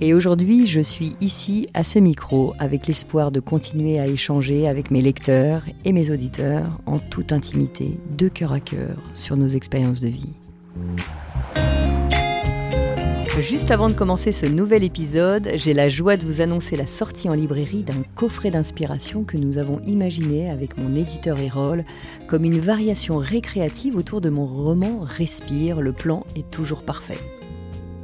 Et aujourd'hui, je suis ici à ce micro avec l'espoir de continuer à échanger avec mes lecteurs et mes auditeurs en toute intimité, de cœur à cœur, sur nos expériences de vie. Juste avant de commencer ce nouvel épisode, j'ai la joie de vous annoncer la sortie en librairie d'un coffret d'inspiration que nous avons imaginé avec mon éditeur Erol comme une variation récréative autour de mon roman Respire, le plan est toujours parfait.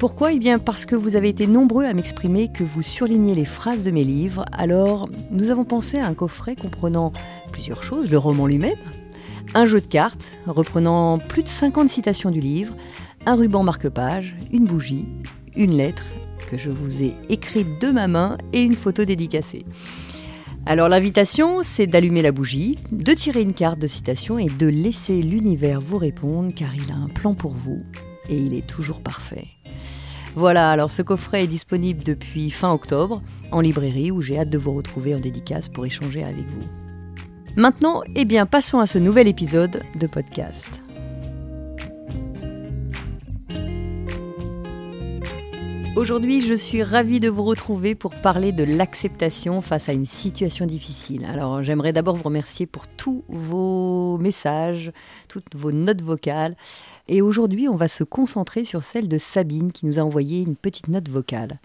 Pourquoi? Eh bien parce que vous avez été nombreux à m'exprimer que vous surlignez les phrases de mes livres, alors nous avons pensé à un coffret comprenant plusieurs choses, le roman lui-même, un jeu de cartes reprenant plus de 50 citations du livre, un ruban marque-page, une bougie, une lettre que je vous ai écrite de ma main et une photo dédicacée. Alors l'invitation, c'est d'allumer la bougie, de tirer une carte de citation et de laisser l'univers vous répondre car il a un plan pour vous et il est toujours parfait. Voilà, alors ce coffret est disponible depuis fin octobre en librairie où j'ai hâte de vous retrouver en dédicace pour échanger avec vous. Maintenant, eh bien, passons à ce nouvel épisode de podcast. Aujourd'hui, je suis ravie de vous retrouver pour parler de l'acceptation face à une situation difficile. Alors, j'aimerais d'abord vous remercier pour tous vos messages, toutes vos notes vocales. Et aujourd'hui, on va se concentrer sur celle de Sabine qui nous a envoyé une petite note vocale.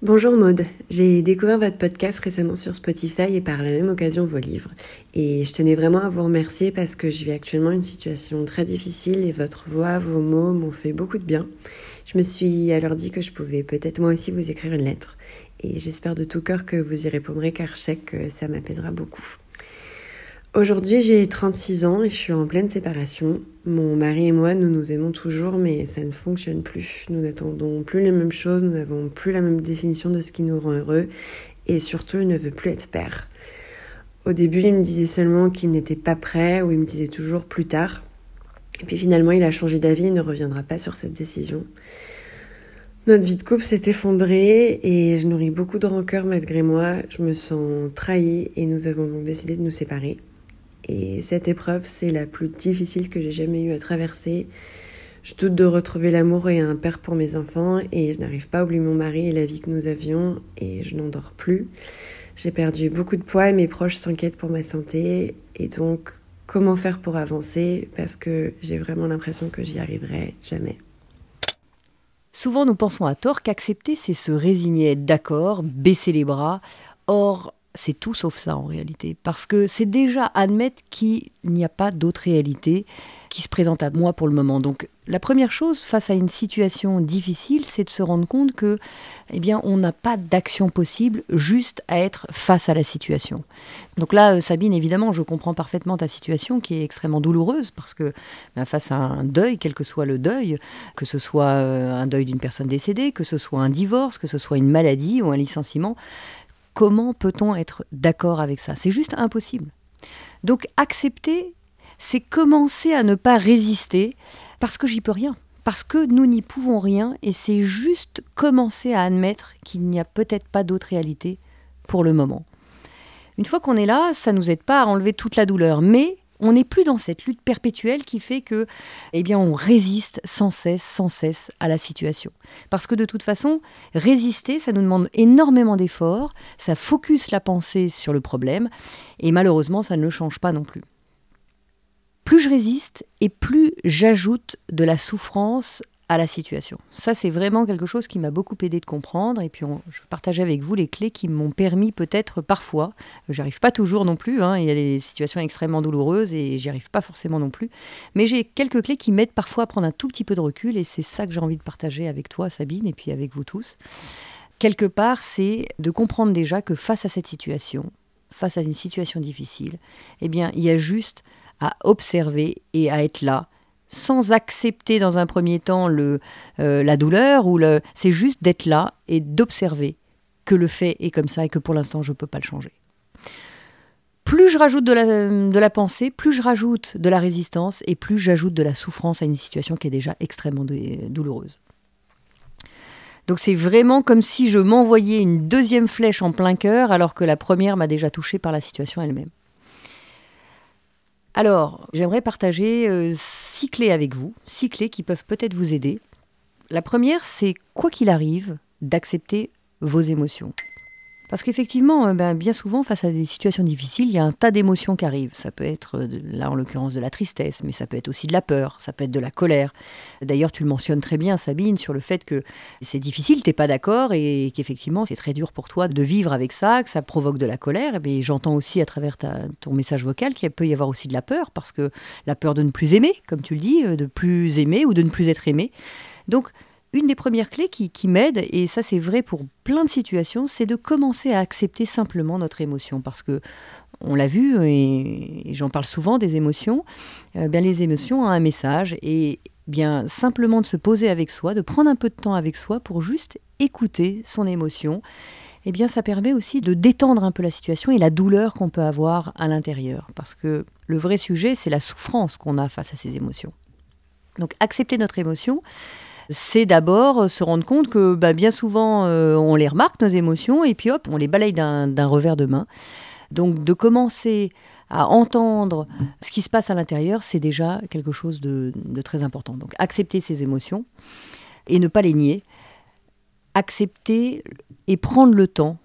Bonjour Maude, j'ai découvert votre podcast récemment sur Spotify et par la même occasion vos livres. Et je tenais vraiment à vous remercier parce que je vis actuellement une situation très difficile et votre voix, vos mots m'ont fait beaucoup de bien. Je me suis alors dit que je pouvais peut-être moi aussi vous écrire une lettre. Et j'espère de tout cœur que vous y répondrez car je sais que ça m'apaisera beaucoup. Aujourd'hui, j'ai 36 ans et je suis en pleine séparation. Mon mari et moi, nous nous aimons toujours, mais ça ne fonctionne plus. Nous n'attendons plus les mêmes choses, nous n'avons plus la même définition de ce qui nous rend heureux, et surtout, il ne veut plus être père. Au début, il me disait seulement qu'il n'était pas prêt, ou il me disait toujours plus tard. Et puis finalement, il a changé d'avis, il ne reviendra pas sur cette décision. Notre vie de couple s'est effondrée et je nourris beaucoup de rancœur malgré moi. Je me sens trahie et nous avons donc décidé de nous séparer. Et cette épreuve, c'est la plus difficile que j'ai jamais eu à traverser. Je doute de retrouver l'amour et un père pour mes enfants et je n'arrive pas à oublier mon mari et la vie que nous avions et je n'en dors plus. J'ai perdu beaucoup de poids et mes proches s'inquiètent pour ma santé et donc comment faire pour avancer parce que j'ai vraiment l'impression que j'y arriverai jamais. Souvent nous pensons à tort qu'accepter c'est se résigner, être d'accord, baisser les bras. Or, c'est tout sauf ça en réalité. Parce que c'est déjà admettre qu'il n'y a pas d'autre réalité qui se présente à moi pour le moment. Donc la première chose face à une situation difficile, c'est de se rendre compte que, eh bien, on n'a pas d'action possible juste à être face à la situation. Donc là, euh, Sabine, évidemment, je comprends parfaitement ta situation qui est extrêmement douloureuse parce que ben, face à un deuil, quel que soit le deuil, que ce soit euh, un deuil d'une personne décédée, que ce soit un divorce, que ce soit une maladie ou un licenciement, Comment peut-on être d'accord avec ça? C'est juste impossible. Donc accepter, c'est commencer à ne pas résister parce que j'y peux rien, parce que nous n'y pouvons rien et c'est juste commencer à admettre qu'il n'y a peut-être pas d'autre réalité pour le moment. Une fois qu'on est là, ça ne nous aide pas à enlever toute la douleur, mais on n'est plus dans cette lutte perpétuelle qui fait que, eh bien, on résiste sans cesse, sans cesse à la situation. Parce que de toute façon, résister, ça nous demande énormément d'efforts, ça focus la pensée sur le problème, et malheureusement, ça ne le change pas non plus. Plus je résiste et plus j'ajoute de la souffrance à la situation. Ça, c'est vraiment quelque chose qui m'a beaucoup aidé de comprendre. Et puis, je partage avec vous les clés qui m'ont permis peut-être parfois, j'arrive pas toujours non plus, hein, il y a des situations extrêmement douloureuses et j'y arrive pas forcément non plus, mais j'ai quelques clés qui m'aident parfois à prendre un tout petit peu de recul et c'est ça que j'ai envie de partager avec toi, Sabine, et puis avec vous tous. quelque part, c'est de comprendre déjà que face à cette situation, face à une situation difficile, eh bien, il y a juste à observer et à être là, sans accepter dans un premier temps le, euh, la douleur, ou le, c'est juste d'être là et d'observer que le fait est comme ça et que pour l'instant je ne peux pas le changer. Plus je rajoute de la, de la pensée, plus je rajoute de la résistance et plus j'ajoute de la souffrance à une situation qui est déjà extrêmement douloureuse. Donc c'est vraiment comme si je m'envoyais une deuxième flèche en plein cœur alors que la première m'a déjà touchée par la situation elle-même. Alors, j'aimerais partager euh, six clés avec vous, six clés qui peuvent peut-être vous aider. La première, c'est quoi qu'il arrive, d'accepter vos émotions. Parce qu'effectivement, euh, ben, bien souvent, face à des situations difficiles, il y a un tas d'émotions qui arrivent. Ça peut être, euh, là en l'occurrence, de la tristesse, mais ça peut être aussi de la peur, ça peut être de la colère. D'ailleurs, tu le mentionnes très bien, Sabine, sur le fait que c'est difficile, tu n'es pas d'accord, et qu'effectivement, c'est très dur pour toi de vivre avec ça, que ça provoque de la colère. Mais j'entends aussi à travers ton message vocal qu'il peut y avoir aussi de la peur, parce que la peur de ne plus aimer, comme tu le dis, euh, de plus aimer ou de ne plus être aimé. Donc, une des premières clés qui, m'aide, et ça c'est vrai pour plein de situations, c'est de commencer à accepter simplement notre émotion. Parce que, on l'a vu, et, j'en parle souvent des émotions, euh, bien les émotions ont un message, et bien simplement de se poser avec soi, de prendre un peu de temps avec soi pour juste écouter son émotion, eh bien ça permet aussi de détendre un peu la situation et la douleur qu'on peut avoir à l'intérieur. Parce que le vrai sujet, c'est la souffrance qu'on a face à ces émotions. Donc accepter notre émotion, c'est d'abord se rendre compte que bah, bien souvent, euh, on les remarque, nos émotions, et puis hop, on les balaye d'un revers de main. Donc de commencer à entendre ce qui se passe à l'intérieur, c'est déjà quelque chose de, de, très important. Donc accepter ses émotions et ne pas les nier. Accepter et prendre le temps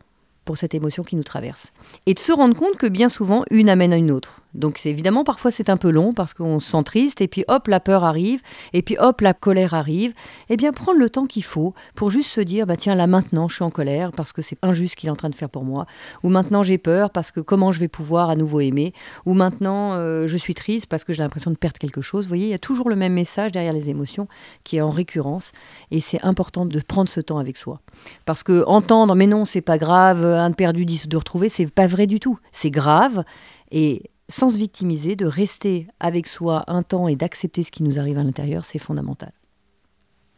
pour cette émotion qui nous traverse. Et de se rendre compte que bien souvent, une amène à une autre. Donc évidemment, parfois c'est un peu long parce qu'on se sent triste et puis hop, la peur arrive et puis hop, la colère arrive. Eh bien, prendre le temps qu'il faut pour juste se dire, bah tiens, là maintenant, je suis en colère parce que c'est injuste qu'il est en train de faire pour moi. Ou maintenant, j'ai peur parce que comment je vais pouvoir à nouveau aimer. Ou maintenant, euh, je suis triste parce que j'ai l'impression de perdre quelque chose. Vous voyez, il y a toujours le même message derrière les émotions qui est en récurrence et c'est important de prendre ce temps avec soi. Parce que entendre, mais non, c'est pas grave, un perdu, dix de retrouver, c'est pas vrai du tout. C'est grave et sans se victimiser, de rester avec soi un temps et d'accepter ce qui nous arrive à l'intérieur, c'est fondamental.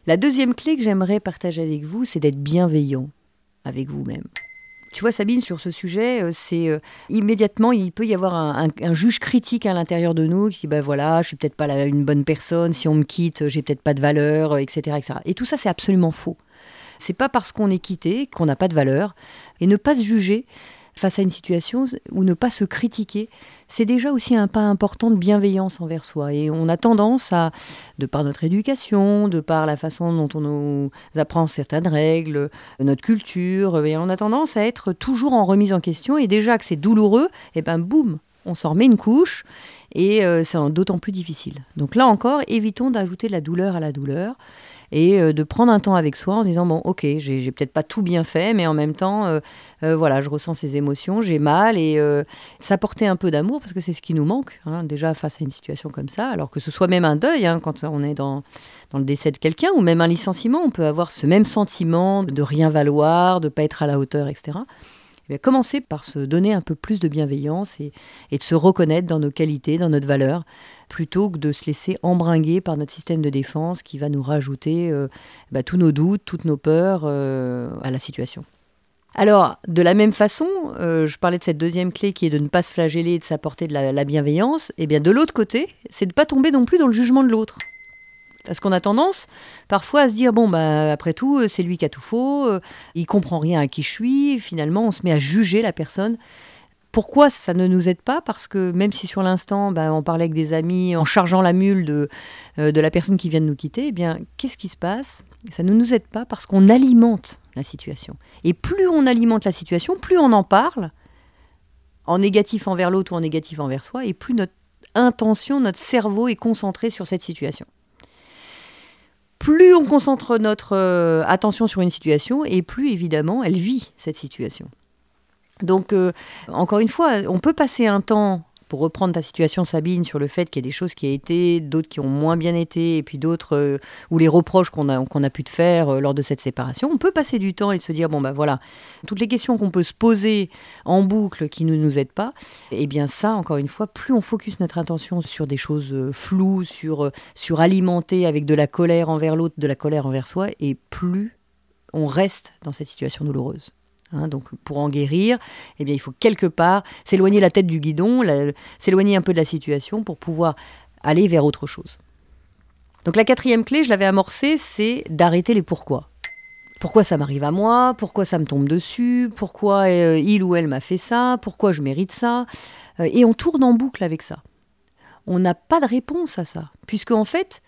La deuxième clé que j'aimerais partager avec vous, c'est d'être bienveillant avec vous-même. Tu vois, Sabine, sur ce sujet, euh, c'est euh, immédiatement, il peut y avoir un, juge critique à l'intérieur de nous qui dit, ben voilà, je suis peut-être pas une bonne personne, si on me quitte, j'ai peut-être pas de valeur, etc., etc. Et tout ça, c'est absolument faux. C'est pas parce qu'on est quitté qu'on n'a pas de valeur. Et ne pas se juger, face à une situation ou ne pas se critiquer, c'est déjà aussi un pas important de bienveillance envers soi. Et on a tendance à, de par notre éducation, de par la façon dont on nous apprend certaines règles, notre culture, on a tendance à être toujours en remise en question. Et déjà que c'est douloureux, et eh ben boum, on s'en remet une couche et euh, c'est d'autant plus difficile. Donc là encore, évitons d'ajouter de la douleur à la douleur et euh, de prendre un temps avec soi en se disant bon ok j'ai peut-être pas tout bien fait mais en même temps euh, euh, voilà je ressens ces émotions j'ai mal et s'apporter un peu d'amour parce que c'est ce qui nous manque hein, déjà face à une situation comme ça alors que ce soit même un deuil hein, quand on est dans dans le décès de quelqu'un ou même un licenciement on peut avoir ce même sentiment de rien valoir de pas être à la hauteur etc eh commencer par se donner un peu plus de bienveillance et, de se reconnaître dans nos qualités, dans notre valeur, plutôt que de se laisser embringuer par notre système de défense qui va nous rajouter euh, bah, tous nos doutes, toutes nos peurs euh, à la situation. Alors, de la même façon, euh, je parlais de cette deuxième clé qui est de ne pas se flageller et de s'apporter de la, bienveillance. Et eh bien, de l'autre côté, c'est de ne pas tomber non plus dans le jugement de l'autre. Parce qu'on a tendance parfois à se dire bon bah après tout c'est lui qui a tout faux, il comprend rien à qui je suis. finalement on se met à juger la personne pourquoi ça ne nous aide pas? Parce que même si sur l'instant, bah, on parlait avec des amis en chargeant la mule de, euh, de la personne qui vient de nous quitter, eh bien, qu'est-ce qui se passe? Ça ne nous aide pas parce qu'on alimente la situation. Et plus on alimente la situation, plus on en parle, en négatif envers l'autre ou en négatif envers soi, et plus notre intention, notre cerveau est concentré sur cette situation. Plus on concentre notre euh, attention sur une situation, et plus évidemment elle vit cette situation. Donc, euh, encore une fois, on peut passer un temps pour reprendre ta situation, Sabine, sur le fait qu'il y a des choses qui ont été, d'autres qui ont moins bien été, et puis d'autres euh, ou les reproches qu'on a, a pu te faire euh, lors de cette séparation, on peut passer du temps et se dire bon ben voilà, toutes les questions qu'on peut se poser en boucle qui ne nous aident pas, et eh bien ça, encore une fois, plus on focus notre attention sur des choses euh, floues, sur, sur alimenter avec de la colère envers l'autre, de la colère envers soi, et plus on reste dans cette situation douloureuse. Hein, donc pour en guérir, eh bien, il faut quelque part s'éloigner la tête du guidon, s'éloigner un peu de la situation pour pouvoir aller vers autre chose. Donc la quatrième clé, je l'avais amorcée, c'est d'arrêter les pourquoi. Pourquoi ça m'arrive à moi? Pourquoi ça me tombe dessus? Pourquoi euh, il ou elle m'a fait ça? Pourquoi je mérite ça? Euh, Et on tourne en boucle avec ça. On n'a pas de réponse à ça, puisque en fait,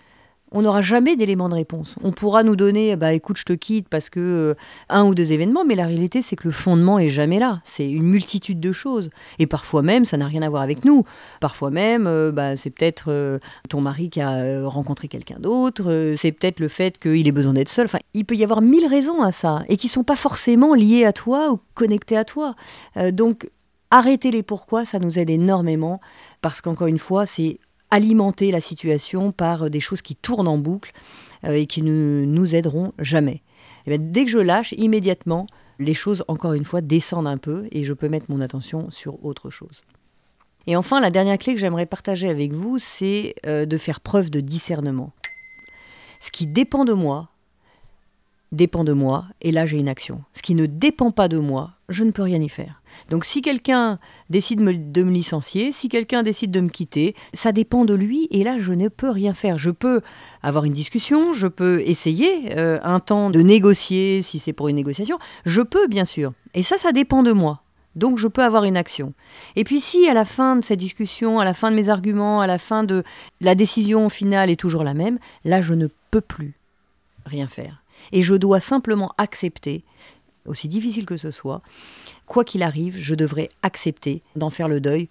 on n'aura jamais d'éléments de réponse. On pourra nous donner, bah écoute, je te quitte parce que euh, un ou deux événements, mais la réalité c'est que le fondement est jamais là. C'est une multitude de choses. Et parfois même, ça n'a rien à voir avec nous. Parfois même, euh, bah, c'est peut-être euh, ton mari qui a rencontré quelqu'un d'autre. c'est peut-être le fait qu'il ait besoin d'être seul. Enfin, il peut y avoir mille raisons à ça et qui sont pas forcément liées à toi ou connectées à toi. donc arrêter les pourquoi, ça nous aide énormément parce qu'encore une fois, c'est alimenter la situation par des choses qui tournent en boucle euh, et qui ne nous aideront jamais. Et dès que je lâche, immédiatement, les choses, encore une fois, descendent un peu et je peux mettre mon attention sur autre chose. Et enfin, la dernière clé que j'aimerais partager avec vous, c'est euh, de faire preuve de discernement. Ce qui dépend de moi, dépend de moi, et là j'ai une action. Ce qui ne dépend pas de moi, je ne peux rien y faire. Donc si quelqu'un décide de me licencier, si quelqu'un décide de me quitter, ça dépend de lui, et là je ne peux rien faire. Je peux avoir une discussion, je peux essayer euh, un temps de négocier si c'est pour une négociation, je peux bien sûr, et ça ça dépend de moi. Donc je peux avoir une action. Et puis si à la fin de cette discussion, à la fin de mes arguments, à la fin de la décision finale est toujours la même, là je ne peux plus rien faire. Et je dois simplement accepter, aussi difficile que ce soit, quoi qu'il arrive, je devrais accepter d'en faire le deuil.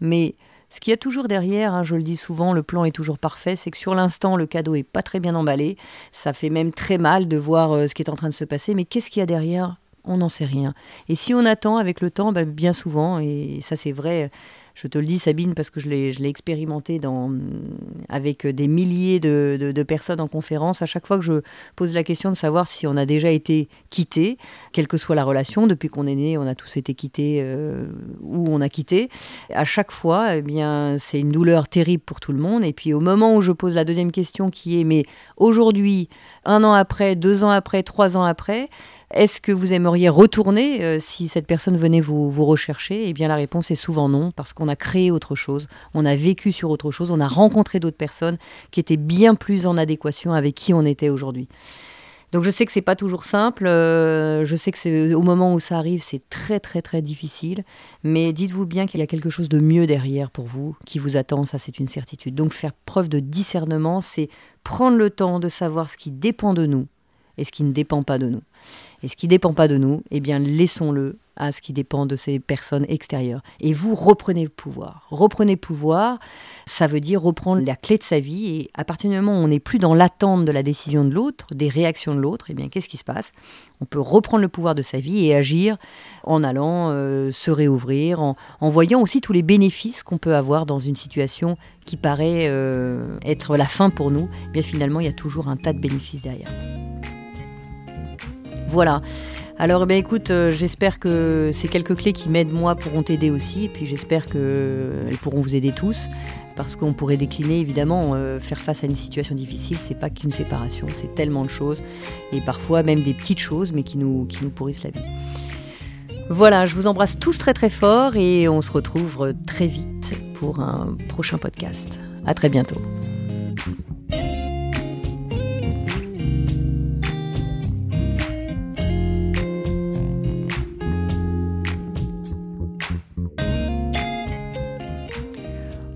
Mais ce qu'il y a toujours derrière, hein, je le dis souvent, le plan est toujours parfait, c'est que sur l'instant, le cadeau est pas très bien emballé. Ça fait même très mal de voir euh, ce qui est en train de se passer. Mais qu'est-ce qu'il y a derrière? On n'en sait rien. Et si on attend avec le temps, ben, bien souvent, et ça c'est vrai je te le dis, Sabine, parce que je l'ai expérimenté avec des milliers de, personnes en conférence. À chaque fois que je pose la question de savoir si on a déjà été quitté, quelle que soit la relation, depuis qu'on est né, on a tous été quittés euh, ou on a quitté. À chaque fois, eh c'est une douleur terrible pour tout le monde. Et puis au moment où je pose la deuxième question, qui est mais aujourd'hui, un an après, deux ans après, trois ans après, est-ce que vous aimeriez retourner euh, si cette personne venait vous, vous rechercher? Eh bien la réponse est souvent non, parce qu'on a créé autre chose, on a vécu sur autre chose, on a rencontré d'autres personnes qui étaient bien plus en adéquation avec qui on était aujourd'hui. Donc je sais que c'est pas toujours simple, euh, je sais que c'est au moment où ça arrive, c'est très très très difficile, mais dites-vous bien qu'il y a quelque chose de mieux derrière pour vous qui vous attend, ça c'est une certitude. Donc faire preuve de discernement, c'est prendre le temps de savoir ce qui dépend de nous et ce qui ne dépend pas de nous. Et ce qui ne dépend pas de nous, eh bien, laissons-le à ce qui dépend de ces personnes extérieures. Et vous reprenez le pouvoir. Reprenez le pouvoir, ça veut dire reprendre la clé de sa vie. Et à partir du moment où on n'est plus dans l'attente de la décision de l'autre, des réactions de l'autre, eh bien, qu'est-ce qui se passe? On peut reprendre le pouvoir de sa vie et agir en allant euh, se réouvrir, en, voyant aussi tous les bénéfices qu'on peut avoir dans une situation qui paraît euh, être la fin pour nous. Eh bien, finalement, il y a toujours un tas de bénéfices derrière. Voilà. Alors, eh bien, écoute, euh, j'espère que ces quelques clés qui m'aident moi pourront t'aider aussi. Et puis, j'espère qu'elles pourront vous aider tous. Parce qu'on pourrait décliner, évidemment, euh, faire face à une situation difficile, c'est pas qu'une séparation, c'est tellement de choses. Et parfois même des petites choses, mais qui nous, qui nous pourrissent la vie. Voilà, je vous embrasse tous très très fort et on se retrouve très vite pour un prochain podcast. À très bientôt.